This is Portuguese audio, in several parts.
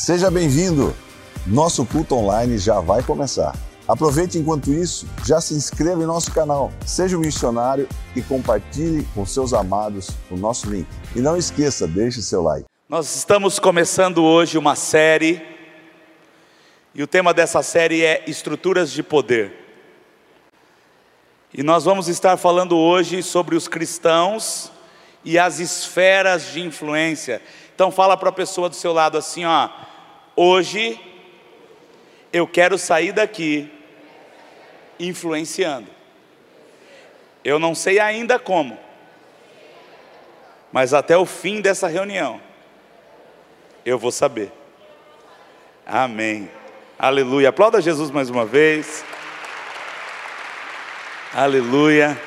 Seja bem-vindo! Nosso culto online já vai começar. Aproveite enquanto isso, já se inscreva em nosso canal, seja um missionário e compartilhe com seus amados o nosso link. E não esqueça, deixe seu like. Nós estamos começando hoje uma série, e o tema dessa série é Estruturas de Poder. E nós vamos estar falando hoje sobre os cristãos e as esferas de influência. Então fala para a pessoa do seu lado assim, ó, hoje eu quero sair daqui influenciando. Eu não sei ainda como, mas até o fim dessa reunião eu vou saber. Amém. Aleluia. Aplauda Jesus mais uma vez. Aleluia.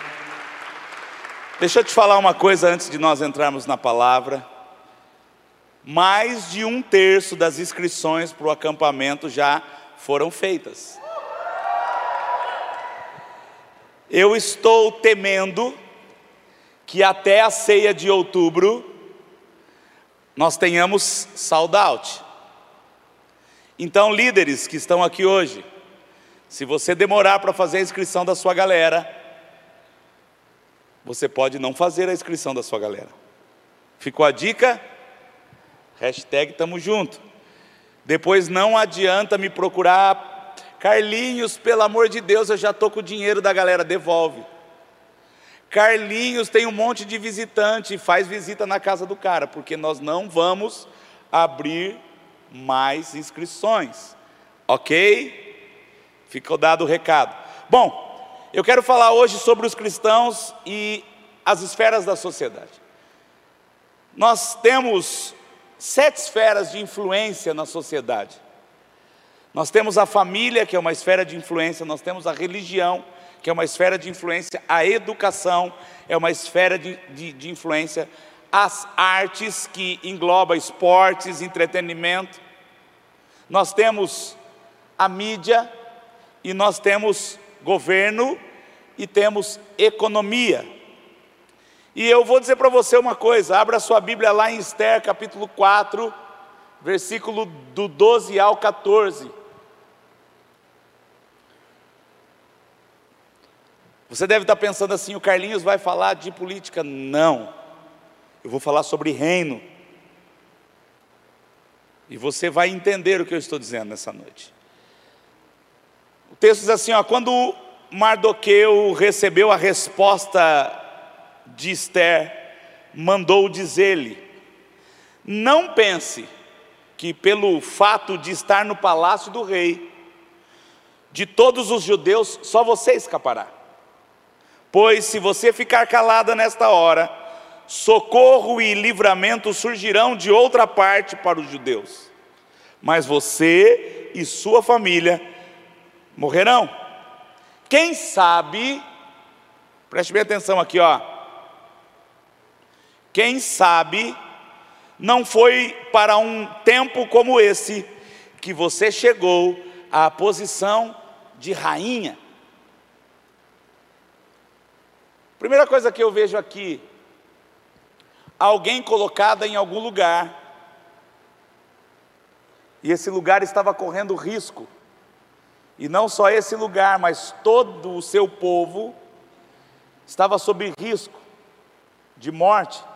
Deixa eu te falar uma coisa antes de nós entrarmos na palavra mais de um terço das inscrições para o acampamento já foram feitas. Eu estou temendo que até a ceia de outubro nós tenhamos sold out. Então, líderes que estão aqui hoje, se você demorar para fazer a inscrição da sua galera, você pode não fazer a inscrição da sua galera. Ficou a dica? Hashtag tamo junto. Depois não adianta me procurar. Carlinhos, pelo amor de Deus, eu já estou com o dinheiro da galera, devolve. Carlinhos tem um monte de visitante, faz visita na casa do cara, porque nós não vamos abrir mais inscrições. Ok? Ficou dado o recado. Bom, eu quero falar hoje sobre os cristãos e as esferas da sociedade. Nós temos sete esferas de influência na sociedade. Nós temos a família, que é uma esfera de influência, nós temos a religião, que é uma esfera de influência, a educação é uma esfera de, de, de influência, as artes, que engloba esportes, entretenimento, nós temos a mídia, e nós temos governo, e temos economia. E eu vou dizer para você uma coisa, abra sua Bíblia lá em Esther, capítulo 4, versículo do 12 ao 14. Você deve estar pensando assim: o Carlinhos vai falar de política? Não, eu vou falar sobre reino. E você vai entender o que eu estou dizendo nessa noite. O texto diz assim: ó, quando Mardoqueu recebeu a resposta de Esther, mandou dizer-lhe: Não pense que pelo fato de estar no palácio do rei, de todos os judeus, só você escapará. Pois se você ficar calada nesta hora, socorro e livramento surgirão de outra parte para os judeus, mas você e sua família morrerão. Quem sabe, preste bem atenção aqui, ó. Quem sabe não foi para um tempo como esse que você chegou à posição de rainha. Primeira coisa que eu vejo aqui, alguém colocada em algum lugar, e esse lugar estava correndo risco, e não só esse lugar, mas todo o seu povo estava sob risco de morte.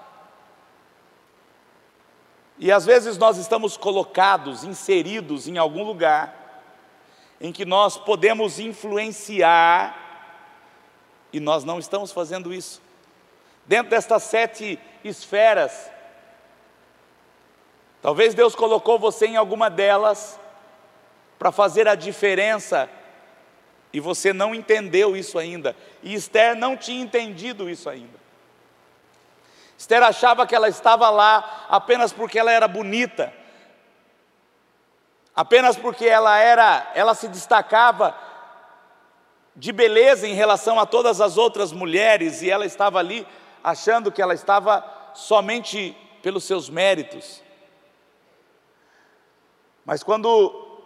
E às vezes nós estamos colocados, inseridos em algum lugar, em que nós podemos influenciar, e nós não estamos fazendo isso. Dentro destas sete esferas, talvez Deus colocou você em alguma delas, para fazer a diferença, e você não entendeu isso ainda, e Esther não tinha entendido isso ainda. Esther achava que ela estava lá apenas porque ela era bonita, apenas porque ela era, ela se destacava de beleza em relação a todas as outras mulheres e ela estava ali achando que ela estava somente pelos seus méritos. Mas quando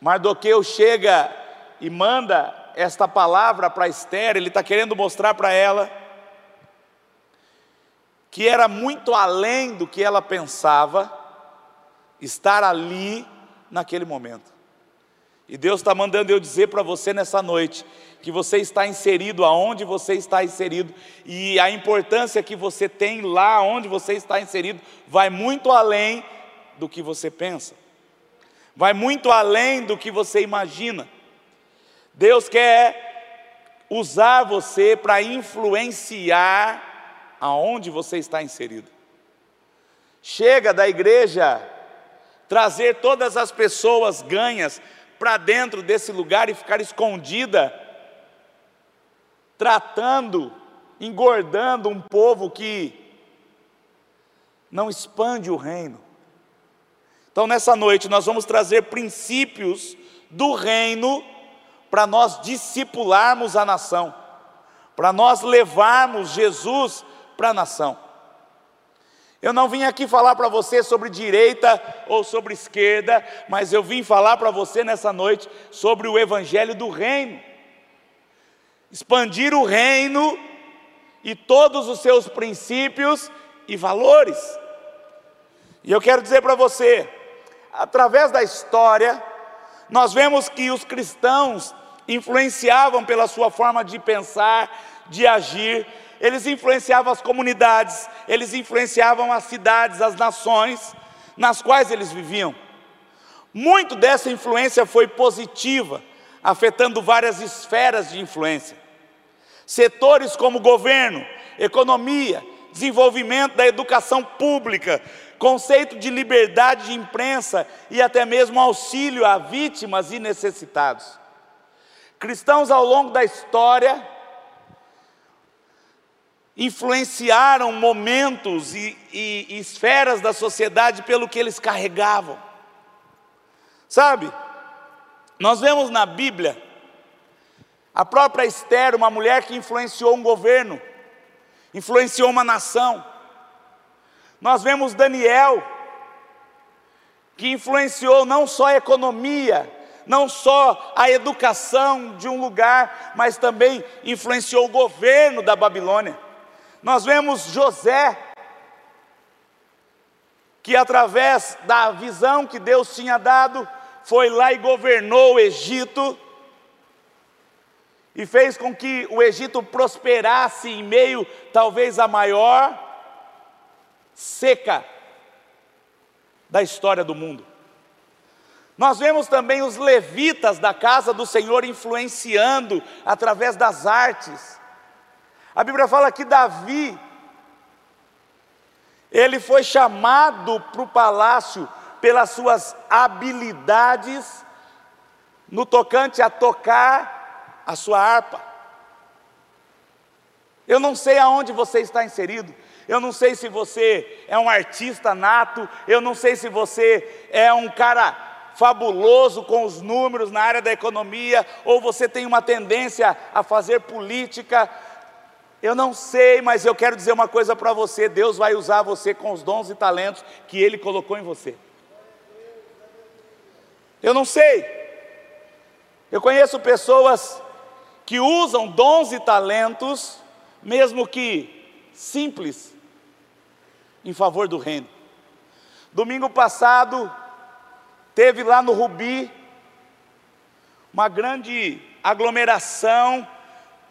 Mardoqueu chega e manda esta palavra para Esther, ele está querendo mostrar para ela que era muito além do que ela pensava, estar ali naquele momento. E Deus está mandando eu dizer para você nessa noite que você está inserido aonde você está inserido e a importância que você tem lá onde você está inserido vai muito além do que você pensa, vai muito além do que você imagina. Deus quer usar você para influenciar aonde você está inserido. Chega da igreja trazer todas as pessoas ganhas para dentro desse lugar e ficar escondida, tratando, engordando um povo que não expande o reino. Então, nessa noite, nós vamos trazer princípios do reino para nós discipularmos a nação, para nós levarmos Jesus para a nação. Eu não vim aqui falar para você sobre direita ou sobre esquerda, mas eu vim falar para você nessa noite sobre o Evangelho do Reino. Expandir o reino e todos os seus princípios e valores. E eu quero dizer para você, através da história, nós vemos que os cristãos influenciavam pela sua forma de pensar, de agir, eles influenciavam as comunidades, eles influenciavam as cidades, as nações nas quais eles viviam. Muito dessa influência foi positiva, afetando várias esferas de influência. Setores como governo, economia, desenvolvimento da educação pública, conceito de liberdade de imprensa e até mesmo auxílio a vítimas e necessitados. Cristãos ao longo da história influenciaram momentos e, e, e esferas da sociedade pelo que eles carregavam. Sabe, nós vemos na Bíblia a própria Esther, uma mulher que influenciou um governo, influenciou uma nação. Nós vemos Daniel, que influenciou não só a economia, não só a educação de um lugar, mas também influenciou o governo da Babilônia. Nós vemos José, que através da visão que Deus tinha dado, foi lá e governou o Egito, e fez com que o Egito prosperasse em meio, talvez, a maior seca da história do mundo. Nós vemos também os levitas da casa do Senhor influenciando através das artes, a Bíblia fala que Davi, ele foi chamado para o palácio pelas suas habilidades no tocante a tocar a sua harpa. Eu não sei aonde você está inserido, eu não sei se você é um artista nato, eu não sei se você é um cara fabuloso com os números na área da economia, ou você tem uma tendência a fazer política, eu não sei, mas eu quero dizer uma coisa para você: Deus vai usar você com os dons e talentos que Ele colocou em você. Eu não sei. Eu conheço pessoas que usam dons e talentos, mesmo que simples, em favor do reino. Domingo passado, teve lá no Rubi uma grande aglomeração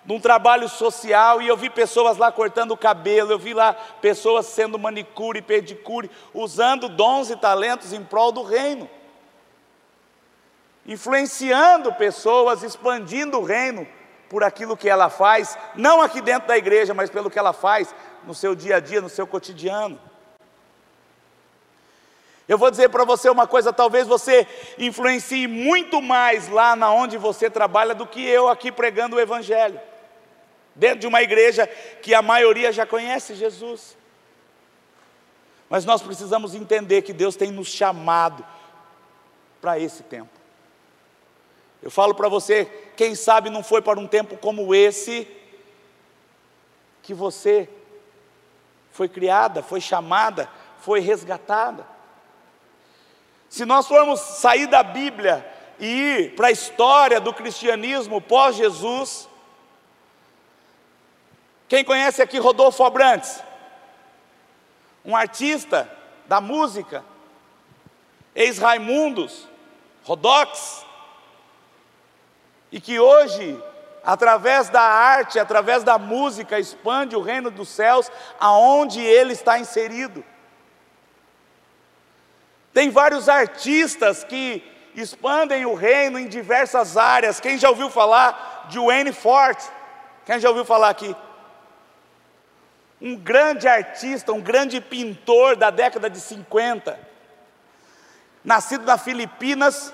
num trabalho social e eu vi pessoas lá cortando o cabelo, eu vi lá pessoas sendo manicure e pedicure, usando dons e talentos em prol do reino, influenciando pessoas, expandindo o reino por aquilo que ela faz, não aqui dentro da igreja, mas pelo que ela faz no seu dia a dia, no seu cotidiano. Eu vou dizer para você uma coisa, talvez você influencie muito mais lá na onde você trabalha do que eu aqui pregando o evangelho dentro de uma igreja que a maioria já conhece Jesus. Mas nós precisamos entender que Deus tem nos chamado para esse tempo. Eu falo para você, quem sabe não foi para um tempo como esse que você foi criada, foi chamada, foi resgatada. Se nós formos sair da Bíblia e ir para a história do cristianismo pós-Jesus, quem conhece aqui Rodolfo Abrantes? Um artista da música. ex-Raimundos, Rodox, e que hoje, através da arte, através da música, expande o reino dos céus aonde ele está inserido. Tem vários artistas que expandem o reino em diversas áreas. Quem já ouviu falar de Wayne Forte? Quem já ouviu falar aqui? Um grande artista, um grande pintor da década de 50. Nascido na Filipinas,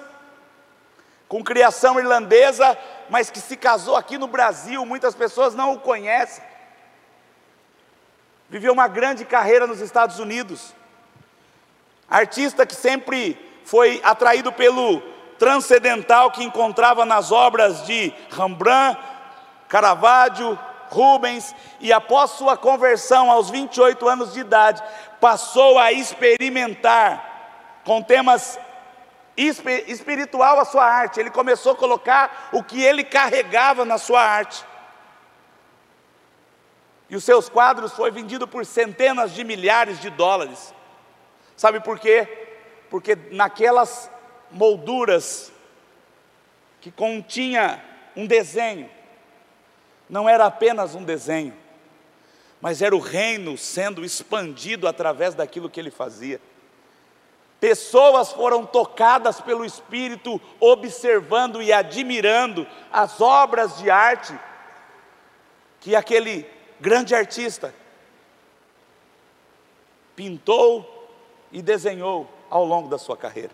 com criação irlandesa, mas que se casou aqui no Brasil, muitas pessoas não o conhecem. Viveu uma grande carreira nos Estados Unidos. Artista que sempre foi atraído pelo transcendental que encontrava nas obras de Rembrandt, Caravaggio, Rubens, e após sua conversão aos 28 anos de idade, passou a experimentar com temas espiritual a sua arte. Ele começou a colocar o que ele carregava na sua arte. E os seus quadros foi vendido por centenas de milhares de dólares. Sabe por quê? Porque naquelas molduras que continha um desenho, não era apenas um desenho, mas era o reino sendo expandido através daquilo que ele fazia. Pessoas foram tocadas pelo Espírito, observando e admirando as obras de arte que aquele grande artista pintou e desenhou ao longo da sua carreira.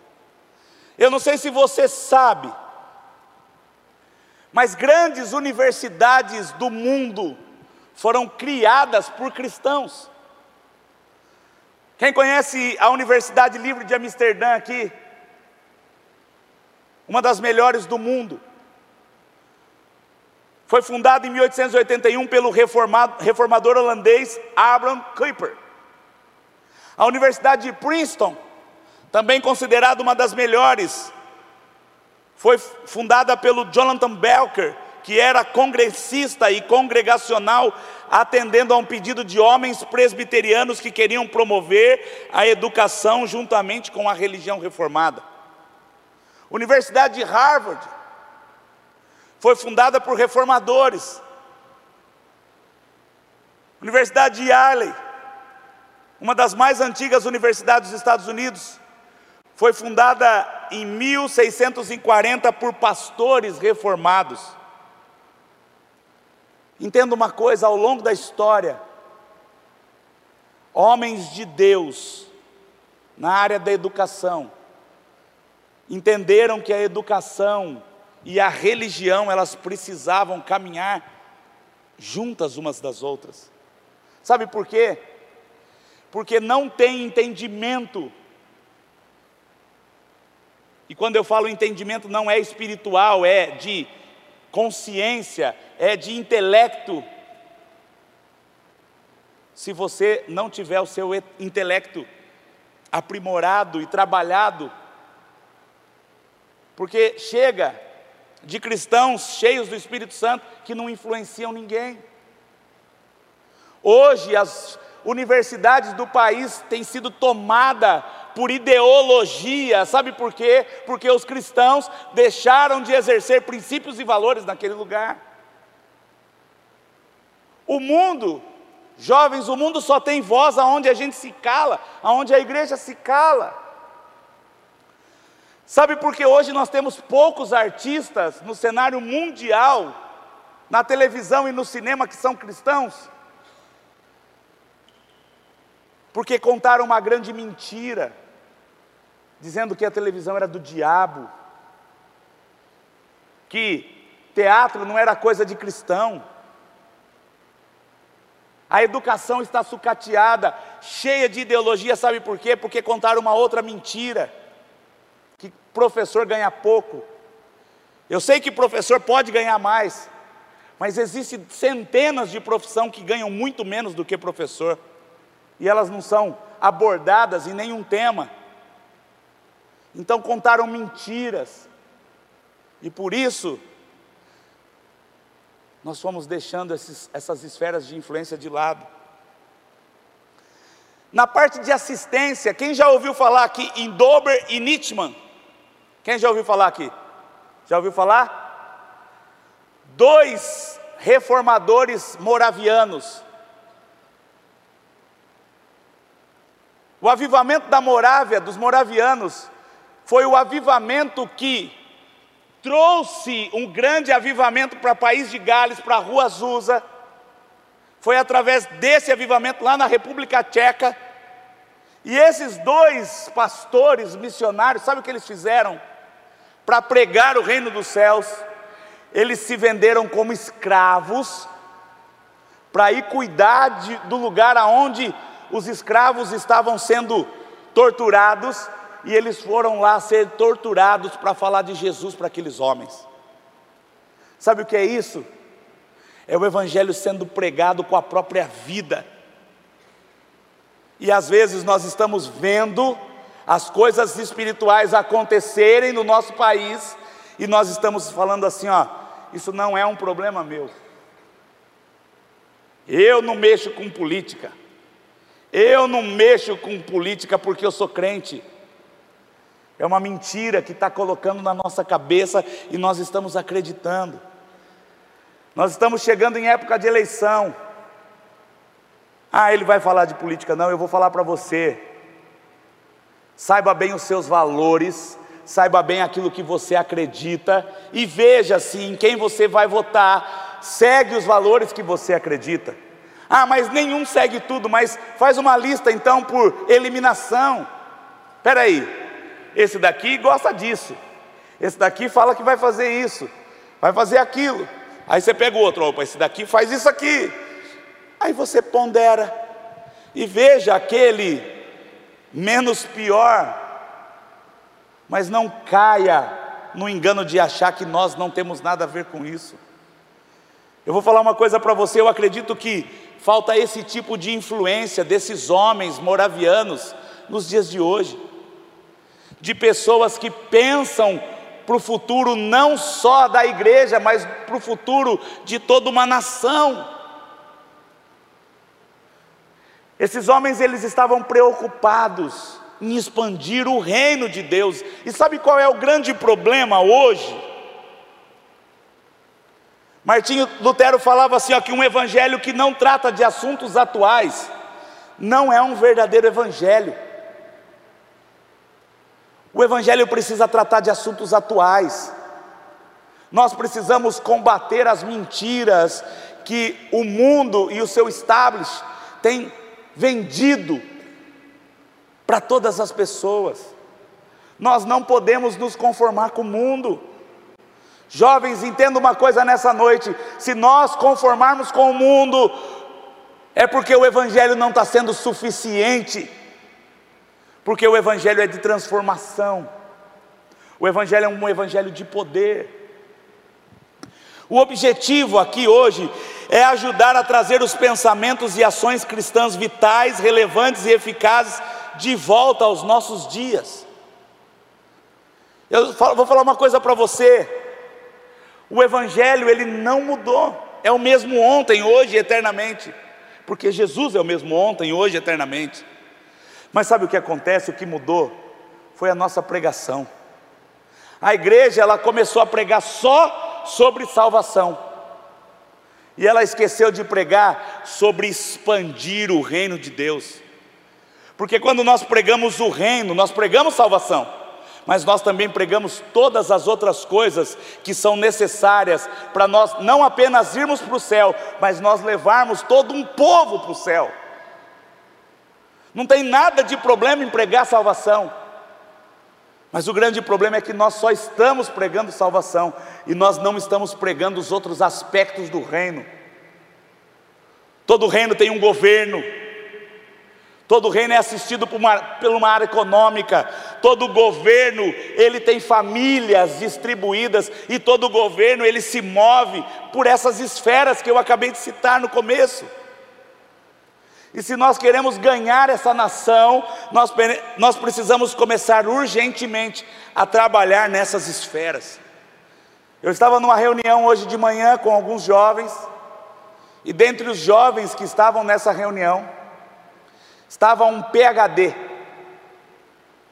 Eu não sei se você sabe, mas grandes universidades do mundo foram criadas por cristãos. Quem conhece a Universidade Livre de Amsterdã aqui? Uma das melhores do mundo. Foi fundada em 1881 pelo reformador holandês Abraham Kuyper. A Universidade de Princeton, também considerada uma das melhores, foi fundada pelo Jonathan Belker, que era congressista e congregacional, atendendo a um pedido de homens presbiterianos que queriam promover a educação juntamente com a religião reformada. Universidade de Harvard foi fundada por reformadores. Universidade de Yale uma das mais antigas universidades dos Estados Unidos, foi fundada em 1640 por pastores reformados. Entenda uma coisa: ao longo da história, homens de Deus, na área da educação, entenderam que a educação e a religião elas precisavam caminhar juntas umas das outras. Sabe por quê? Porque não tem entendimento. E quando eu falo entendimento, não é espiritual, é de consciência, é de intelecto. Se você não tiver o seu intelecto aprimorado e trabalhado, porque chega de cristãos cheios do Espírito Santo que não influenciam ninguém. Hoje as universidades do país têm sido tomada por ideologia, sabe por quê? Porque os cristãos deixaram de exercer princípios e valores naquele lugar. O mundo, jovens, o mundo só tem voz aonde a gente se cala, aonde a igreja se cala. Sabe por que hoje nós temos poucos artistas no cenário mundial, na televisão e no cinema que são cristãos? Porque contaram uma grande mentira, dizendo que a televisão era do diabo, que teatro não era coisa de cristão. A educação está sucateada, cheia de ideologia, sabe por quê? Porque contaram uma outra mentira, que professor ganha pouco. Eu sei que professor pode ganhar mais, mas existem centenas de profissão que ganham muito menos do que professor e elas não são abordadas em nenhum tema. Então contaram mentiras, e por isso nós fomos deixando esses, essas esferas de influência de lado. Na parte de assistência, quem já ouviu falar aqui em Dober e Nietzschmann? Quem já ouviu falar aqui? Já ouviu falar? Dois reformadores moravianos. O avivamento da Morávia, dos moravianos, foi o avivamento que trouxe um grande avivamento para o país de Gales, para a Rua Azusa. Foi através desse avivamento lá na República Tcheca. E esses dois pastores missionários, sabe o que eles fizeram? Para pregar o reino dos céus, eles se venderam como escravos para ir cuidar de, do lugar aonde os escravos estavam sendo torturados e eles foram lá ser torturados para falar de Jesus para aqueles homens. Sabe o que é isso? É o Evangelho sendo pregado com a própria vida. E às vezes nós estamos vendo as coisas espirituais acontecerem no nosso país e nós estamos falando assim: ó, isso não é um problema meu. Eu não mexo com política. Eu não mexo com política porque eu sou crente. É uma mentira que está colocando na nossa cabeça e nós estamos acreditando. Nós estamos chegando em época de eleição. Ah, ele vai falar de política, não, eu vou falar para você. Saiba bem os seus valores, saiba bem aquilo que você acredita e veja se em quem você vai votar segue os valores que você acredita. Ah, mas nenhum segue tudo, mas faz uma lista então por eliminação. Espera aí, esse daqui gosta disso, esse daqui fala que vai fazer isso, vai fazer aquilo. Aí você pega o outro, opa, esse daqui faz isso aqui. Aí você pondera e veja aquele menos pior, mas não caia no engano de achar que nós não temos nada a ver com isso. Eu vou falar uma coisa para você, eu acredito que falta esse tipo de influência desses homens moravianos nos dias de hoje, de pessoas que pensam para o futuro não só da igreja, mas para o futuro de toda uma nação. Esses homens eles estavam preocupados em expandir o reino de Deus. E sabe qual é o grande problema hoje? Martinho Lutero falava assim: ó, que um evangelho que não trata de assuntos atuais não é um verdadeiro evangelho. O evangelho precisa tratar de assuntos atuais. Nós precisamos combater as mentiras que o mundo e o seu establish têm vendido para todas as pessoas. Nós não podemos nos conformar com o mundo. Jovens, entenda uma coisa nessa noite: se nós conformarmos com o mundo, é porque o Evangelho não está sendo suficiente, porque o Evangelho é de transformação, o Evangelho é um Evangelho de poder. O objetivo aqui hoje é ajudar a trazer os pensamentos e ações cristãs vitais, relevantes e eficazes de volta aos nossos dias. Eu vou falar uma coisa para você. O evangelho ele não mudou. É o mesmo ontem, hoje e eternamente. Porque Jesus é o mesmo ontem, hoje e eternamente. Mas sabe o que acontece? O que mudou foi a nossa pregação. A igreja ela começou a pregar só sobre salvação. E ela esqueceu de pregar sobre expandir o reino de Deus. Porque quando nós pregamos o reino, nós pregamos salvação mas nós também pregamos todas as outras coisas que são necessárias para nós não apenas irmos para o céu, mas nós levarmos todo um povo para o céu. Não tem nada de problema em pregar salvação, mas o grande problema é que nós só estamos pregando salvação e nós não estamos pregando os outros aspectos do reino. Todo reino tem um governo, Todo reino é assistido por uma, por uma área econômica, todo governo ele tem famílias distribuídas e todo governo ele se move por essas esferas que eu acabei de citar no começo. E se nós queremos ganhar essa nação, nós, nós precisamos começar urgentemente a trabalhar nessas esferas. Eu estava numa reunião hoje de manhã com alguns jovens, e dentre os jovens que estavam nessa reunião, estava um PhD,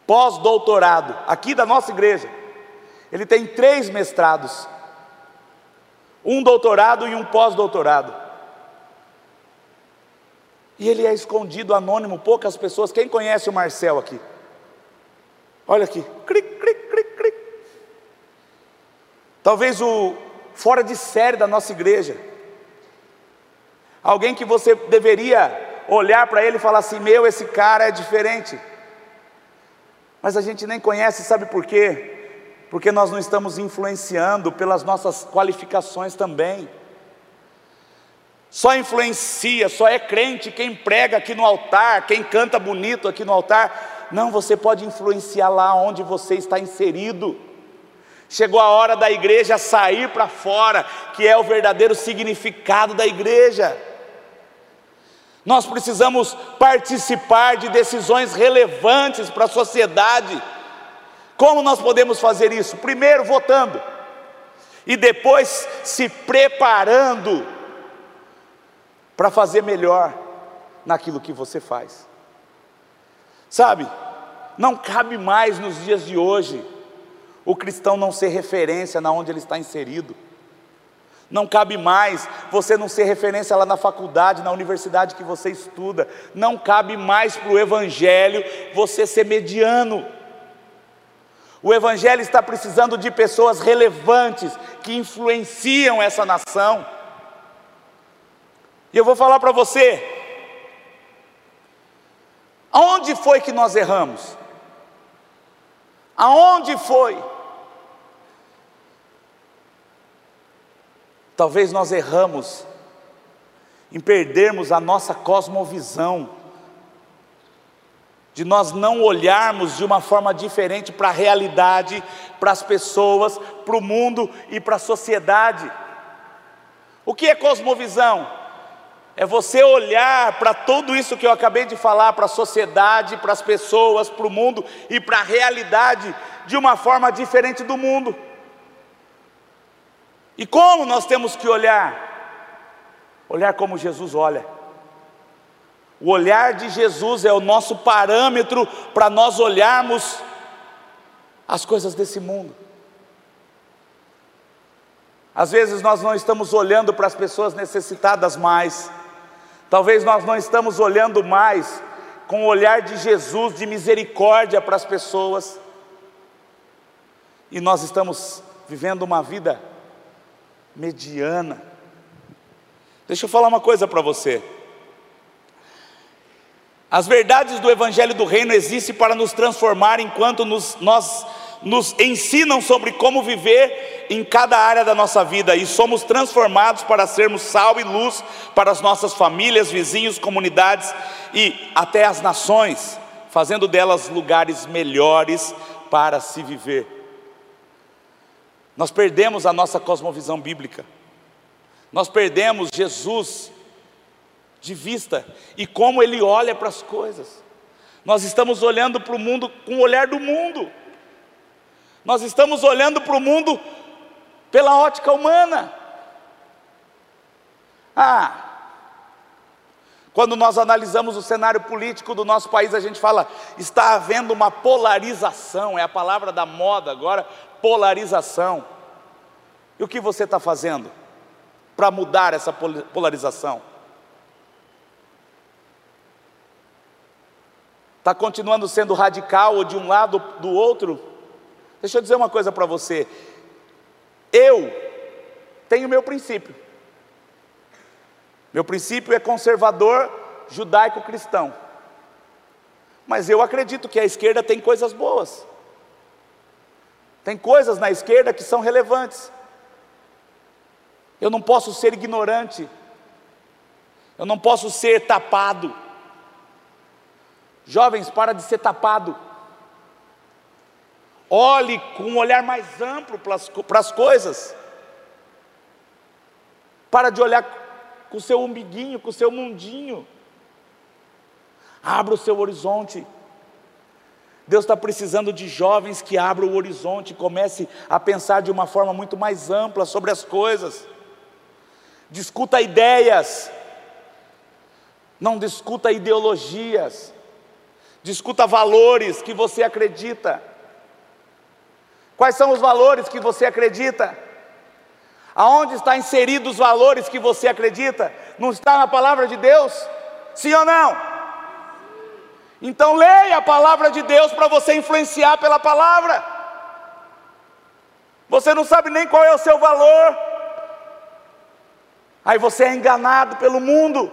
pós-doutorado, aqui da nossa igreja. Ele tem três mestrados, um doutorado e um pós-doutorado. E ele é escondido, anônimo, poucas pessoas. Quem conhece o Marcel aqui? Olha aqui, cric, cric, cric, cric. Talvez o fora de série da nossa igreja. Alguém que você deveria olhar para ele e falar assim: Meu, esse cara é diferente. Mas a gente nem conhece, sabe por quê? Porque nós não estamos influenciando pelas nossas qualificações também. Só influencia, só é crente quem prega aqui no altar, quem canta bonito aqui no altar. Não, você pode influenciar lá onde você está inserido. Chegou a hora da igreja sair para fora, que é o verdadeiro significado da igreja. Nós precisamos participar de decisões relevantes para a sociedade. Como nós podemos fazer isso? Primeiro, votando, e depois se preparando para fazer melhor naquilo que você faz. Sabe, não cabe mais nos dias de hoje o cristão não ser referência na onde ele está inserido. Não cabe mais você não ser referência lá na faculdade, na universidade que você estuda. Não cabe mais para o Evangelho você ser mediano. O Evangelho está precisando de pessoas relevantes que influenciam essa nação. E eu vou falar para você: aonde foi que nós erramos? Aonde foi? Talvez nós erramos em perdermos a nossa cosmovisão, de nós não olharmos de uma forma diferente para a realidade, para as pessoas, para o mundo e para a sociedade. O que é cosmovisão? É você olhar para tudo isso que eu acabei de falar, para a sociedade, para as pessoas, para o mundo e para a realidade de uma forma diferente do mundo. E como nós temos que olhar? Olhar como Jesus olha. O olhar de Jesus é o nosso parâmetro para nós olharmos as coisas desse mundo. Às vezes nós não estamos olhando para as pessoas necessitadas mais, talvez nós não estamos olhando mais com o olhar de Jesus, de misericórdia para as pessoas, e nós estamos vivendo uma vida mediana. Deixa eu falar uma coisa para você. As verdades do Evangelho do Reino existem para nos transformar enquanto nos, nós nos ensinam sobre como viver em cada área da nossa vida e somos transformados para sermos sal e luz para as nossas famílias, vizinhos, comunidades e até as nações, fazendo delas lugares melhores para se viver. Nós perdemos a nossa cosmovisão bíblica, nós perdemos Jesus de vista e como ele olha para as coisas. Nós estamos olhando para o mundo com o olhar do mundo, nós estamos olhando para o mundo pela ótica humana. Ah, quando nós analisamos o cenário político do nosso país, a gente fala, está havendo uma polarização, é a palavra da moda agora, polarização. E o que você está fazendo para mudar essa polarização? Está continuando sendo radical ou de um lado ou do outro? Deixa eu dizer uma coisa para você. Eu tenho meu princípio. Meu princípio é conservador judaico-cristão. Mas eu acredito que a esquerda tem coisas boas. Tem coisas na esquerda que são relevantes. Eu não posso ser ignorante. Eu não posso ser tapado. Jovens, para de ser tapado. Olhe com um olhar mais amplo para as coisas. Para de olhar com o seu umbiguinho, com o seu mundinho. Abra o seu horizonte. Deus está precisando de jovens que abram o horizonte, comece a pensar de uma forma muito mais ampla sobre as coisas. Discuta ideias. Não discuta ideologias, discuta valores que você acredita. Quais são os valores que você acredita? Aonde está inseridos os valores que você acredita? Não está na palavra de Deus? Sim ou não? Então leia a palavra de Deus para você influenciar pela palavra. Você não sabe nem qual é o seu valor. Aí você é enganado pelo mundo.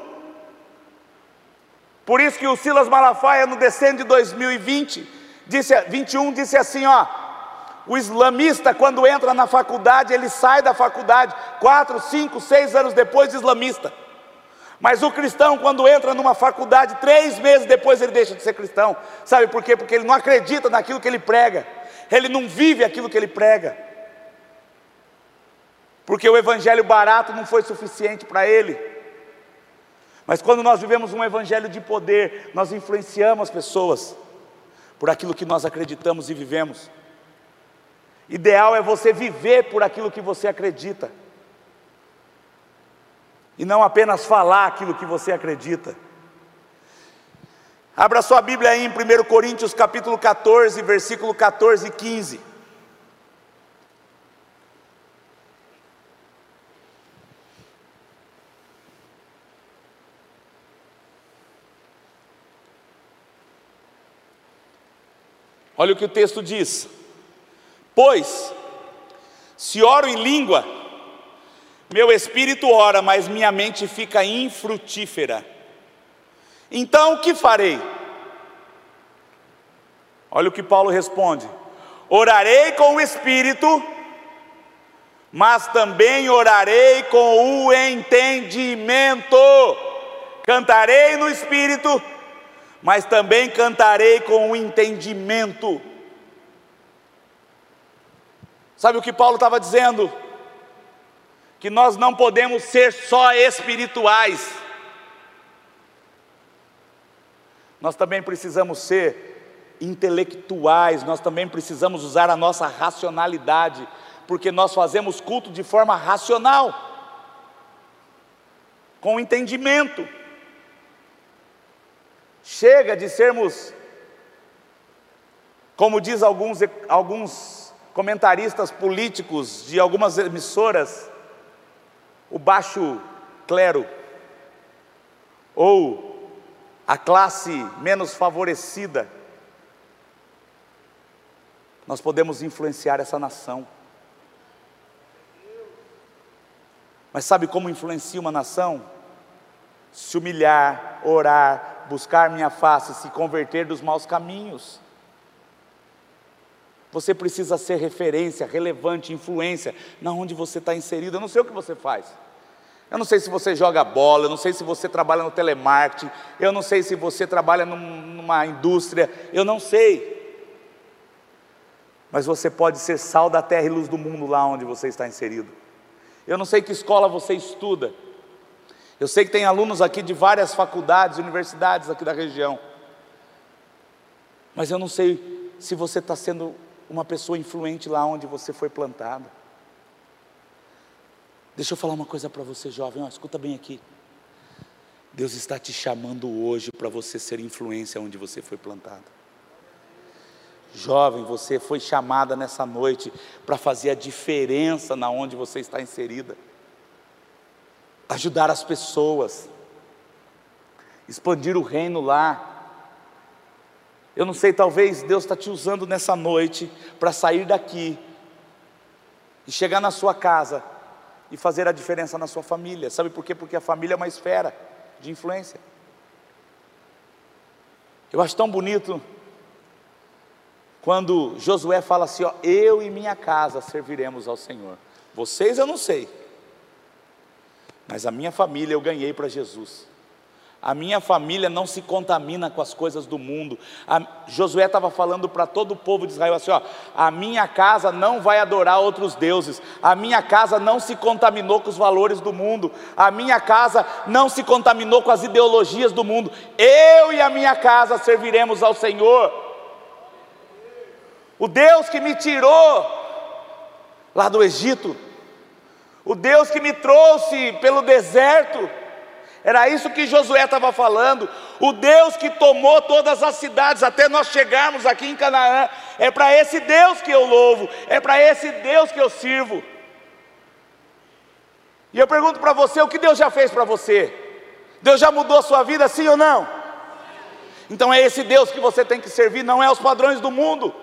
Por isso que o Silas Malafaia no Descende de 2020, disse, 21, disse assim, ó, o islamista, quando entra na faculdade, ele sai da faculdade, quatro, cinco, seis anos depois, islamista. Mas o cristão, quando entra numa faculdade, três meses depois ele deixa de ser cristão. Sabe por quê? Porque ele não acredita naquilo que ele prega, ele não vive aquilo que ele prega. Porque o evangelho barato não foi suficiente para ele. Mas quando nós vivemos um evangelho de poder, nós influenciamos as pessoas por aquilo que nós acreditamos e vivemos. Ideal é você viver por aquilo que você acredita e não apenas falar aquilo que você acredita. Abra sua Bíblia aí em 1 Coríntios capítulo 14, versículo 14 e 15. Olha o que o texto diz: Pois, se oro em língua, meu espírito ora, mas minha mente fica infrutífera. Então o que farei? Olha o que Paulo responde: Orarei com o espírito, mas também orarei com o entendimento. Cantarei no espírito, mas também cantarei com o entendimento. Sabe o que Paulo estava dizendo? que nós não podemos ser só espirituais, nós também precisamos ser intelectuais, nós também precisamos usar a nossa racionalidade, porque nós fazemos culto de forma racional, com entendimento. Chega de sermos, como diz alguns, alguns comentaristas políticos de algumas emissoras, o baixo clero ou a classe menos favorecida, nós podemos influenciar essa nação. Mas sabe como influencia uma nação? Se humilhar, orar, buscar minha face, se converter dos maus caminhos. Você precisa ser referência, relevante, influência na onde você está inserido. Eu não sei o que você faz. Eu não sei se você joga bola, eu não sei se você trabalha no telemarketing, eu não sei se você trabalha numa indústria, eu não sei. Mas você pode ser sal da terra e luz do mundo lá onde você está inserido. Eu não sei que escola você estuda. Eu sei que tem alunos aqui de várias faculdades, universidades aqui da região. Mas eu não sei se você está sendo uma pessoa influente lá onde você foi plantado. Deixa eu falar uma coisa para você, jovem, ó, escuta bem aqui. Deus está te chamando hoje para você ser influência onde você foi plantado. Jovem, você foi chamada nessa noite para fazer a diferença na onde você está inserida. Ajudar as pessoas. Expandir o reino lá. Eu não sei, talvez Deus está te usando nessa noite para sair daqui e chegar na sua casa e fazer a diferença na sua família. Sabe por quê? Porque a família é uma esfera de influência. Eu acho tão bonito quando Josué fala assim: ó, eu e minha casa serviremos ao Senhor. Vocês eu não sei, mas a minha família eu ganhei para Jesus. A minha família não se contamina com as coisas do mundo. A, Josué estava falando para todo o povo de Israel assim: ó, a minha casa não vai adorar outros deuses, a minha casa não se contaminou com os valores do mundo, a minha casa não se contaminou com as ideologias do mundo. Eu e a minha casa serviremos ao Senhor. O Deus que me tirou lá do Egito, o Deus que me trouxe pelo deserto, Era isso que Josué estava falando. O Deus que tomou todas as cidades até nós chegarmos aqui em Canaã. É para esse Deus que eu louvo. É para esse Deus que eu sirvo. E eu pergunto para você: o que Deus já fez para você? Deus já mudou a sua vida, sim ou não? Então é esse Deus que você tem que servir, não é os padrões do mundo.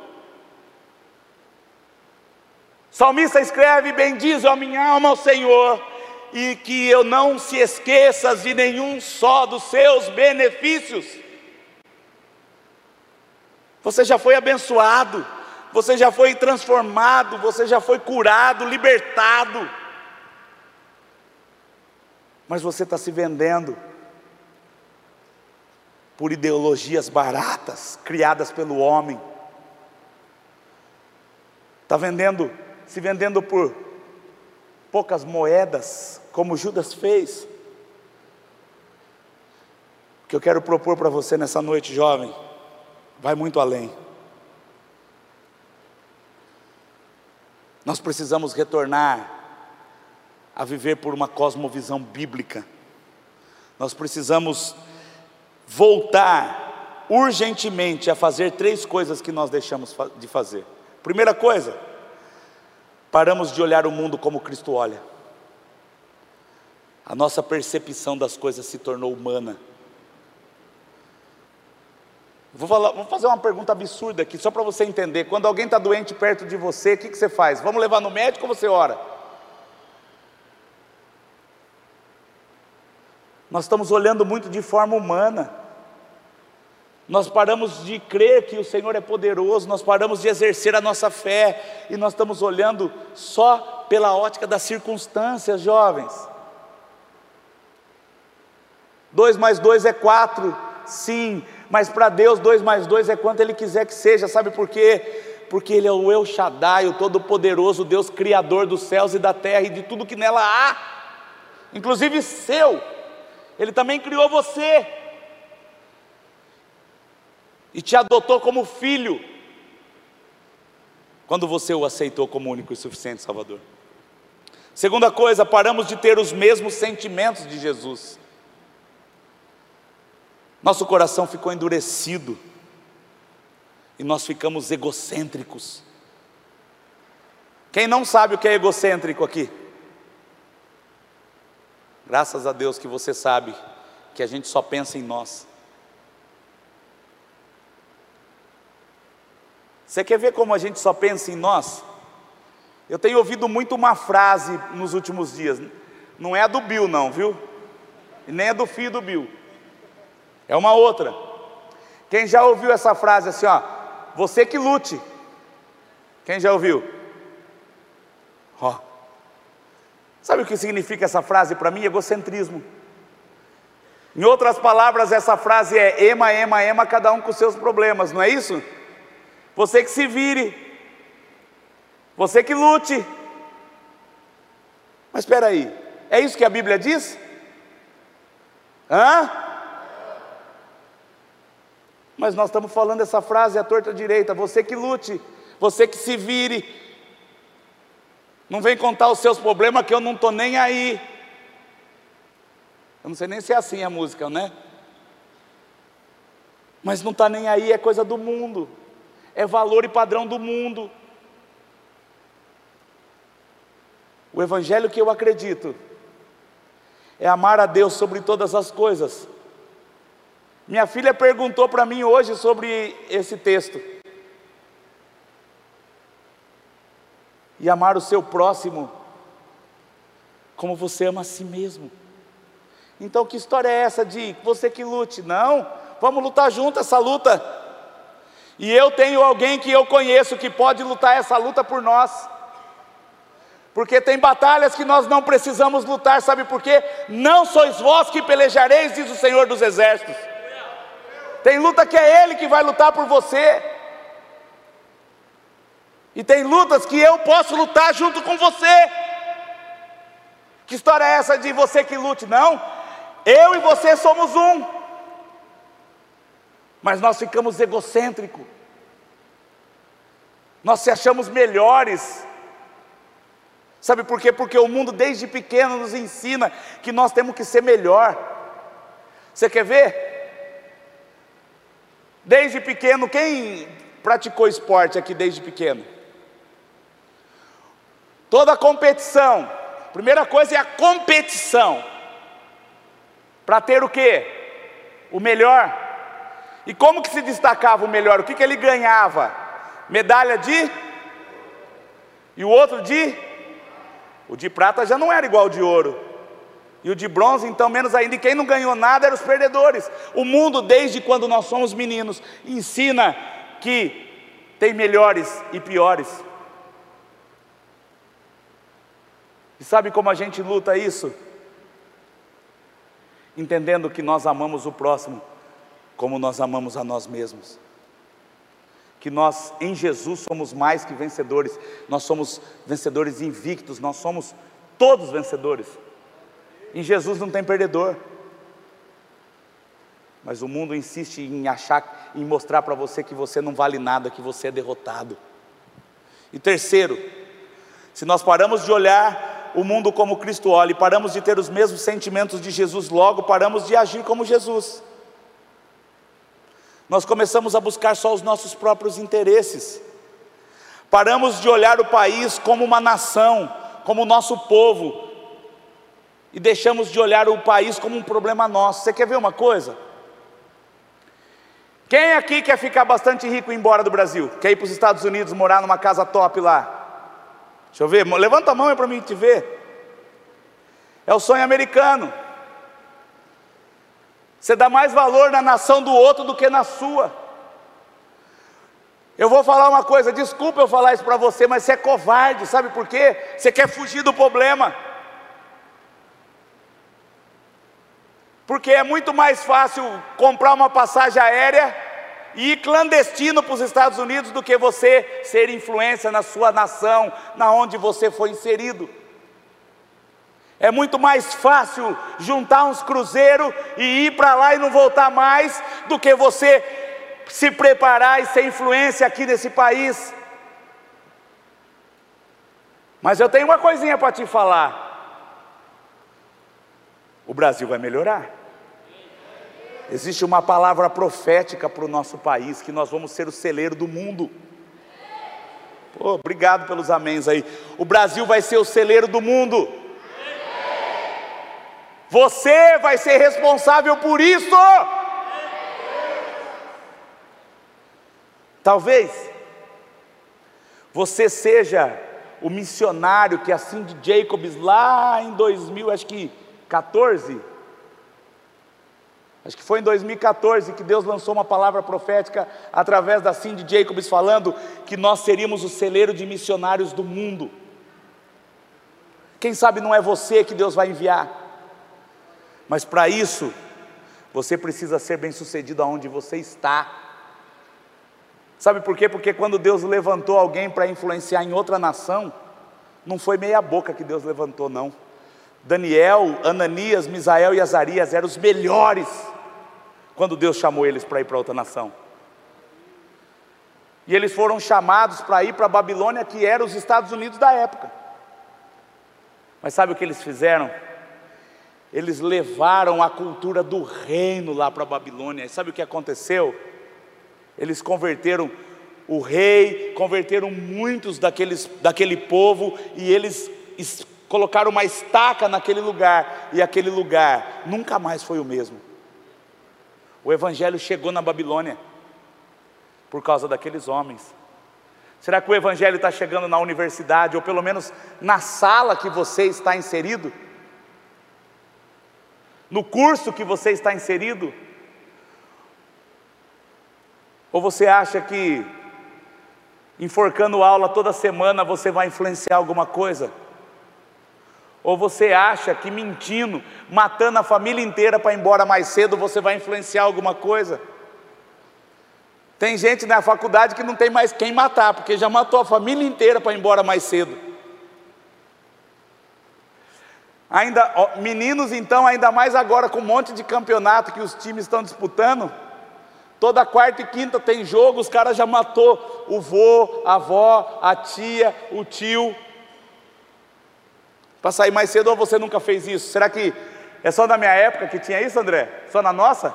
Salmista escreve: Bendize a minha alma ao Senhor, e que eu não se esqueça de nenhum só dos seus benefícios. Você já foi abençoado, você já foi transformado, você já foi curado, libertado. Mas você está se vendendo por ideologias baratas, criadas pelo homem. Está vendendo, se vendendo por poucas moedas, como Judas fez. O que eu quero propor para você nessa noite, jovem, vai muito além. Nós precisamos retornar a viver por uma cosmovisão bíblica. Nós precisamos voltar urgentemente a fazer três coisas que nós deixamos de fazer. Primeira coisa, paramos de olhar o mundo como Cristo olha. A nossa percepção das coisas se tornou humana. Vou, falar, vou fazer uma pergunta absurda aqui, só para você entender. Quando alguém está doente perto de você, o que, que você faz? Vamos levar no médico ou você ora? Nós estamos olhando muito de forma humana. Nós paramos de crer que o Senhor é poderoso, nós paramos de exercer a nossa fé e nós estamos olhando só pela ótica das circunstâncias, jovens. Dois mais dois é quatro, sim, mas para Deus dois mais dois é quanto Ele quiser que seja, sabe por quê? Porque Ele é o El Shaddai, o Todo-Poderoso, Deus Criador dos céus e da terra e de tudo que nela há, inclusive seu. Ele também criou você e te adotou como filho quando você o aceitou como único e suficiente Salvador. Segunda coisa, paramos de ter os mesmos sentimentos de Jesus. Nosso coração ficou endurecido e nós ficamos egocêntricos. Quem não sabe o que é egocêntrico aqui? Graças a Deus que você sabe que a gente só pensa em nós. Você quer ver como a gente só pensa em nós? Eu tenho ouvido muito uma frase nos últimos dias, não é a do Bill, não, viu? E nem é do filho do Bill, é uma outra. Quem já ouviu essa frase assim, ó, você que lute. Quem já ouviu? Ó, Sabe o que significa essa frase para mim? Egocentrismo. Em outras palavras, essa frase é ema, ema, ema, cada um com seus problemas, não é isso? Você que se vire, você que lute. Mas espera aí, é isso que a Bíblia diz? Hã? Mas nós estamos falando essa frase à torta direita, você que lute, você que se vire, não vem contar os seus problemas que eu não estou nem aí. Eu não sei nem se é assim a música, né? Mas não está nem aí, é coisa do mundo, é valor e padrão do mundo. O evangelho que eu acredito é amar a Deus sobre todas as coisas. Minha filha perguntou para mim hoje sobre esse texto. e amar o seu próximo como você ama a si mesmo. Então, que história é essa de você que lute? Não, vamos lutar junto essa luta. E eu tenho alguém que eu conheço que pode lutar essa luta por nós. Porque tem batalhas que nós não precisamos lutar, sabe por quê? Não sois vós que pelejareis, diz o Senhor dos Exércitos. Tem luta que é Ele que vai lutar por você. E tem lutas que eu posso lutar junto com você. Que história é essa de você que lute? Não, eu e você somos um. Mas nós ficamos egocêntricos. Nós se achamos melhores. Sabe por quê? Porque o mundo desde pequeno nos ensina que nós temos que ser melhor. Você quer ver? Desde pequeno, quem praticou esporte aqui desde pequeno? Toda competição, primeira coisa é a competição. Para ter o quê? O melhor. E como que se destacava o melhor? O que, que ele ganhava? Medalha de? E o outro de? O de prata já não era igual ao de ouro. E o de bronze, então, menos ainda. E quem não ganhou nada eram os perdedores. O mundo, desde quando nós somos meninos, ensina que tem melhores e piores. E sabe como a gente luta isso? Entendendo que nós amamos o próximo como nós amamos a nós mesmos. Que nós em Jesus somos mais que vencedores, nós somos vencedores invictos, nós somos todos vencedores. Em Jesus não tem perdedor. Mas o mundo insiste em achar, em mostrar para você que você não vale nada, que você é derrotado. E terceiro, se nós paramos de olhar o mundo como Cristo olha e paramos de ter os mesmos sentimentos de Jesus, logo paramos de agir como Jesus. Nós começamos a buscar só os nossos próprios interesses. Paramos de olhar o país como uma nação, como o nosso povo, e deixamos de olhar o país como um problema nosso. Você quer ver uma coisa? Quem aqui quer ficar bastante rico e ir embora do Brasil? Quer ir para os Estados Unidos morar numa casa top lá? Deixa eu ver, levanta a mão para mim te ver. É o sonho americano. Você dá mais valor na nação do outro do que na sua. Eu vou falar uma coisa, desculpa eu falar isso para você, mas você é covarde, sabe por quê? Você quer fugir do problema. Porque é muito mais fácil comprar uma passagem aérea e ir clandestino para os Estados Unidos do que você ser influência na sua nação, na onde você foi inserido. É muito mais fácil juntar uns cruzeiros e ir para lá e não voltar mais, do que você se preparar e ser influência aqui nesse país. Mas eu tenho uma coisinha para te falar: o Brasil vai melhorar. Existe uma palavra profética para o nosso país, que nós vamos ser o celeiro do mundo. Pô, obrigado pelos améns aí. O Brasil vai ser o celeiro do mundo. Você vai ser responsável por isso. Talvez você seja o missionário que assim de Jacobs lá em 2000, acho que 14, acho que foi em 2014 que Deus lançou uma palavra profética através da Cindy Jacobs falando que nós seríamos o celeiro de missionários do mundo. Quem sabe não é você que Deus vai enviar? Mas para isso, você precisa ser bem-sucedido aonde você está. Sabe por quê? Porque quando Deus levantou alguém para influenciar em outra nação, não foi meia boca que Deus levantou, não. Daniel, Ananias, Misael e Azarias eram os melhores quando Deus chamou eles para ir para outra nação. E eles foram chamados para ir para a Babilônia, que era os Estados Unidos da época. Mas sabe o que eles fizeram? eles levaram a cultura do reino lá para a Babilônia. E sabe o que aconteceu? Eles converteram o rei, converteram muitos daqueles, daquele povo e eles colocaram uma estaca naquele lugar, e aquele lugar nunca mais foi o mesmo. O evangelho chegou na Babilônia por causa daqueles homens. Será que o evangelho está chegando na universidade, ou pelo menos na sala que você está inserido? no curso que você está inserido? Ou você acha que enforcando aula toda semana você vai influenciar alguma coisa? Ou você acha que mentindo, matando a família inteira para ir embora mais cedo, você vai influenciar alguma coisa? Tem gente na faculdade que não tem mais quem matar, porque já matou a família inteira para ir embora mais cedo. Ainda, ó, meninos, então, ainda mais agora com um monte de campeonato que os times estão disputando. Toda quarta e quinta tem jogo, os caras já matou o vô, a avó, a tia, o tio. Para sair mais cedo ou você nunca fez isso? Será que É só na minha época que tinha isso, André? Só na nossa?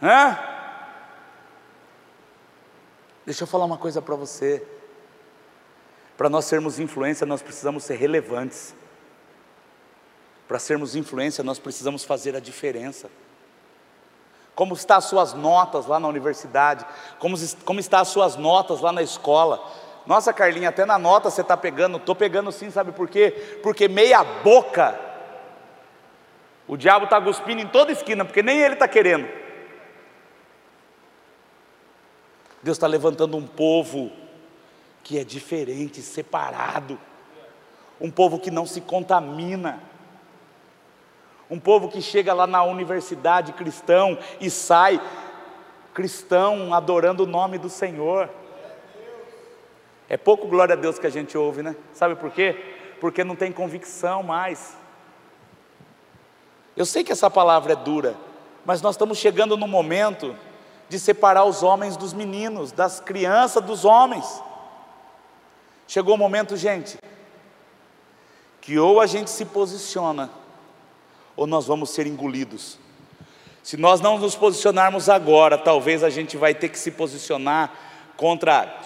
Hã? Deixa eu falar uma coisa para você. Para nós sermos influência, nós precisamos ser relevantes. Para sermos influência, nós precisamos fazer a diferença. Como estão as suas notas lá na universidade? Como, como estão as suas notas lá na escola? Nossa, Carlinha, até na nota você está pegando. Estou pegando sim, sabe por quê? Porque meia boca. O diabo está cuspindo em toda esquina, porque nem ele está querendo. Deus está levantando um povo que é diferente, separado, um povo que não se contamina, um povo que chega lá na universidade cristão e sai cristão adorando o nome do Senhor. É pouco glória a Deus que a gente ouve, né? Sabe por quê? Porque não tem convicção mais. Eu sei que essa palavra é dura, mas nós estamos chegando no momento de separar os homens dos meninos, das crianças dos homens. Chegou o momento, gente, que ou a gente se posiciona, ou nós vamos ser engolidos. Se nós não nos posicionarmos agora, talvez a gente vai ter que se posicionar contra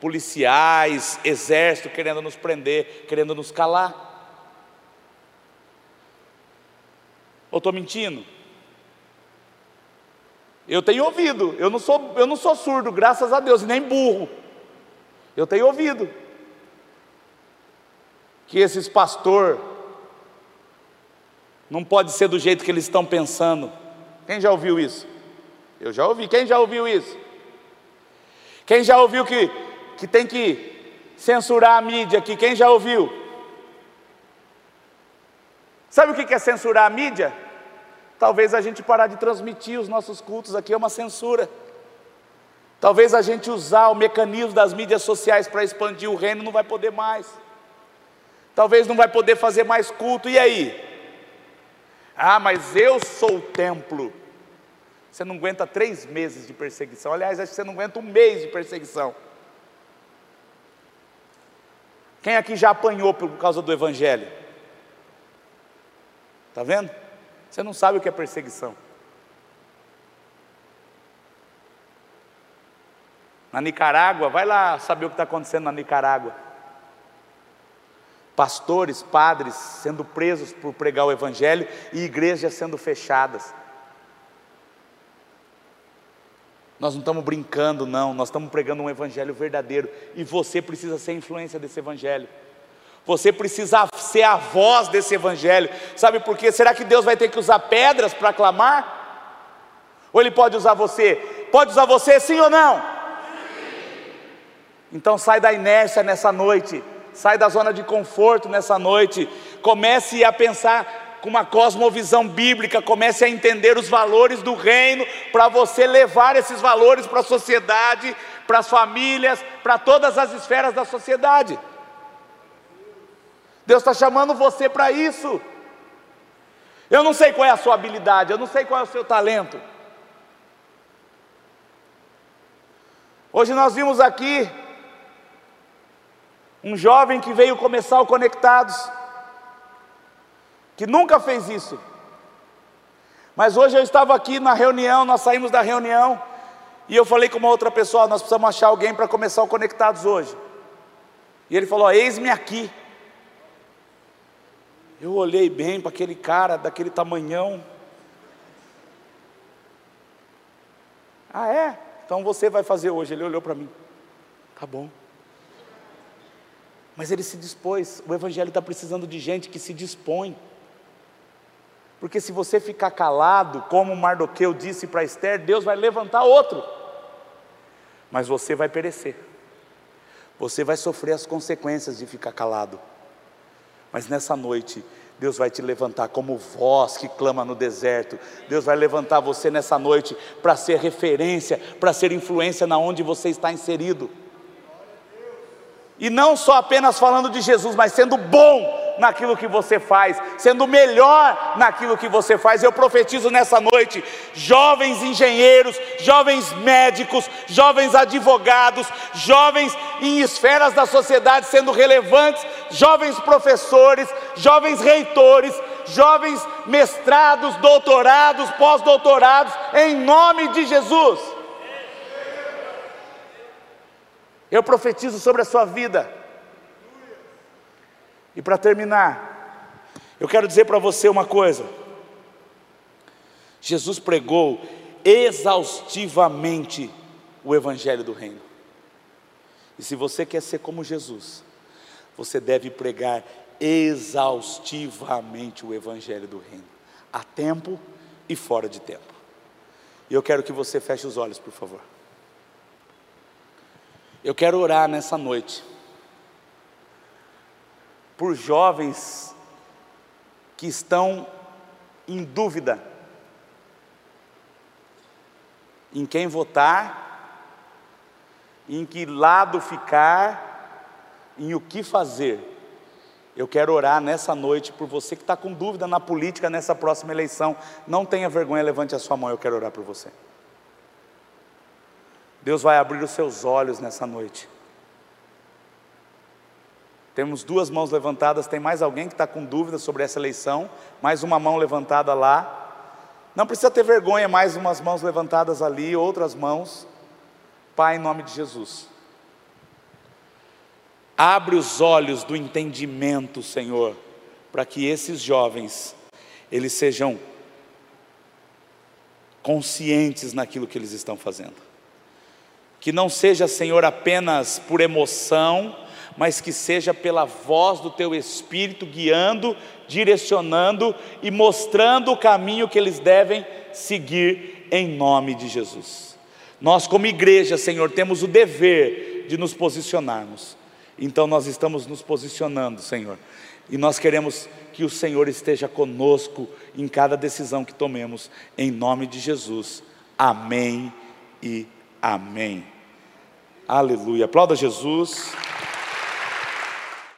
policiais, exército querendo nos prender, querendo nos calar. Ou estou mentindo? Eu tenho ouvido, eu não sou, eu não sou surdo, graças a Deus, e nem burro. Eu tenho ouvido que esses pastor não pode ser do jeito que eles estão pensando. Quem já ouviu isso? Eu já ouvi. Quem já ouviu isso? Quem já ouviu que, que tem que censurar a mídia aqui? Quem já ouviu? Sabe o que é censurar a mídia? Talvez a gente parar de transmitir os nossos cultos aqui é uma censura. Talvez a gente usar o mecanismo das mídias sociais para expandir o reino não vai poder mais. Talvez não vai poder fazer mais culto. E aí? Ah, mas eu sou o templo. Você não aguenta três meses de perseguição. Aliás, acho que você não aguenta um mês de perseguição. Quem aqui já apanhou por causa do Evangelho? Está vendo? Você não sabe o que é perseguição. Na Nicarágua, vai lá saber o que está acontecendo na Nicarágua. Pastores, padres sendo presos por pregar o Evangelho e igrejas sendo fechadas. Nós não estamos brincando, não, nós estamos pregando um Evangelho verdadeiro e você precisa ser influência desse Evangelho. Você precisa ser a voz desse evangelho. Sabe por quê? Será que Deus vai ter que usar pedras para clamar? Ou ele pode usar você? Pode usar você sim ou não? Então sai da inércia nessa noite. Sai da zona de conforto nessa noite. Comece a pensar com uma cosmovisão bíblica, comece a entender os valores do reino para você levar esses valores para a sociedade, para as famílias, para todas as esferas da sociedade. Deus está chamando você para isso. Eu não sei qual é a sua habilidade, eu não sei qual é o seu talento. Hoje nós vimos aqui um jovem que veio começar o Conectados, que nunca fez isso. Mas hoje eu estava aqui na reunião, nós saímos da reunião, e eu falei com uma outra pessoa: nós precisamos achar alguém para começar o Conectados hoje. E ele falou: Eis-me aqui. Eu olhei bem para aquele cara daquele tamanhão. Ah, é? Então você vai fazer hoje. Ele olhou para mim. Tá bom. Mas ele se dispôs. O Evangelho está precisando de gente que se dispõe. Porque se você ficar calado, como Mardoqueu disse para Esther, Deus vai levantar outro. Mas você vai perecer. Você vai sofrer as consequências de ficar calado. Mas nessa noite, Deus vai te levantar como voz que clama no deserto. Deus vai levantar você nessa noite para ser referência, para ser influência na onde você está inserido. E não só apenas falando de Jesus, mas sendo bom naquilo que você faz, sendo melhor naquilo que você faz. Eu profetizo nessa noite: jovens engenheiros, jovens médicos, jovens advogados, jovens em esferas da sociedade sendo relevantes, jovens professores, jovens reitores, jovens mestrados, doutorados, pós-doutorados, em nome de Jesus. Eu profetizo sobre a sua vida. E para terminar, eu quero dizer para você uma coisa. Jesus pregou exaustivamente o Evangelho do Reino. E se você quer ser como Jesus, você deve pregar exaustivamente o Evangelho do Reino, a tempo e fora de tempo. E eu quero que você feche os olhos, por favor. Eu quero orar nessa noite por jovens que estão em dúvida em quem votar, em que lado ficar, em o que fazer. Eu quero orar nessa noite por você que está com dúvida na política nessa próxima eleição. Não tenha vergonha, levante a sua mão, eu quero orar por você. Deus vai abrir os seus olhos nessa noite. Temos duas mãos levantadas. Tem mais alguém que está com dúvida sobre essa eleição? Mais uma mão levantada lá. Não precisa ter vergonha, mais umas mãos levantadas ali, outras mãos. Pai, em nome de Jesus. Abre os olhos do entendimento, Senhor, para que esses jovens eles sejam conscientes naquilo que eles estão fazendo que não seja, Senhor, apenas por emoção, mas que seja pela voz do Teu Espírito guiando, direcionando e mostrando o caminho que eles devem seguir em nome de Jesus. Nós, como igreja, Senhor, temos o dever de nos posicionarmos. Então, nós estamos nos posicionando, Senhor, e nós queremos que o Senhor esteja conosco em cada decisão que tomemos, em nome de Jesus. Amém e amém. Aleluia. Aplauda Jesus.